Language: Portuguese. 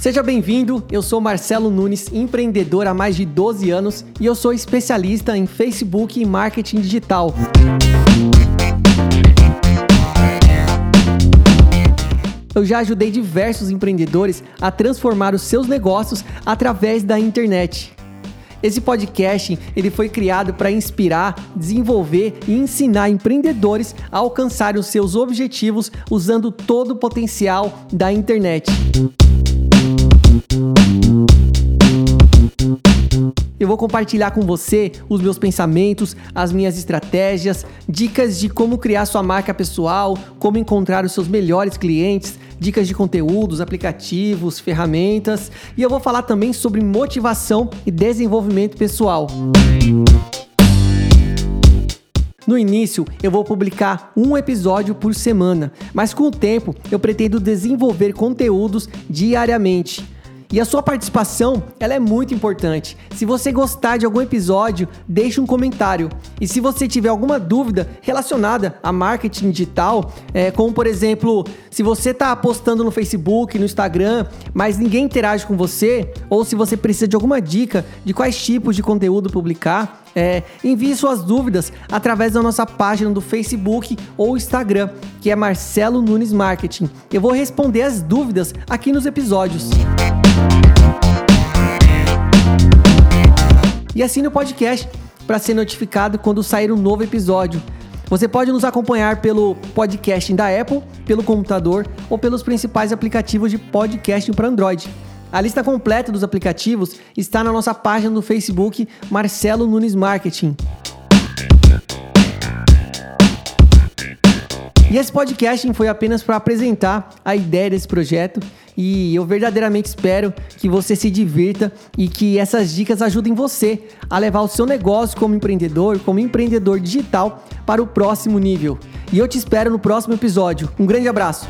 Seja bem-vindo, eu sou Marcelo Nunes, empreendedor há mais de 12 anos e eu sou especialista em Facebook e marketing digital. Eu já ajudei diversos empreendedores a transformar os seus negócios através da internet. Esse podcast ele foi criado para inspirar, desenvolver e ensinar empreendedores a alcançar os seus objetivos usando todo o potencial da internet. Vou compartilhar com você os meus pensamentos, as minhas estratégias, dicas de como criar sua marca pessoal, como encontrar os seus melhores clientes, dicas de conteúdos, aplicativos, ferramentas e eu vou falar também sobre motivação e desenvolvimento pessoal. No início, eu vou publicar um episódio por semana, mas com o tempo eu pretendo desenvolver conteúdos diariamente. E a sua participação, ela é muito importante. Se você gostar de algum episódio, deixe um comentário. E se você tiver alguma dúvida relacionada a marketing digital, é, como por exemplo, se você está postando no Facebook, no Instagram, mas ninguém interage com você, ou se você precisa de alguma dica de quais tipos de conteúdo publicar, é, envie suas dúvidas através da nossa página do Facebook ou Instagram, que é Marcelo Nunes Marketing. Eu vou responder as dúvidas aqui nos episódios. E assine o podcast para ser notificado quando sair um novo episódio. Você pode nos acompanhar pelo podcasting da Apple, pelo computador ou pelos principais aplicativos de podcasting para Android. A lista completa dos aplicativos está na nossa página do Facebook Marcelo Nunes Marketing. E esse podcast foi apenas para apresentar a ideia desse projeto e eu verdadeiramente espero que você se divirta e que essas dicas ajudem você a levar o seu negócio como empreendedor, como empreendedor digital para o próximo nível. E eu te espero no próximo episódio. Um grande abraço.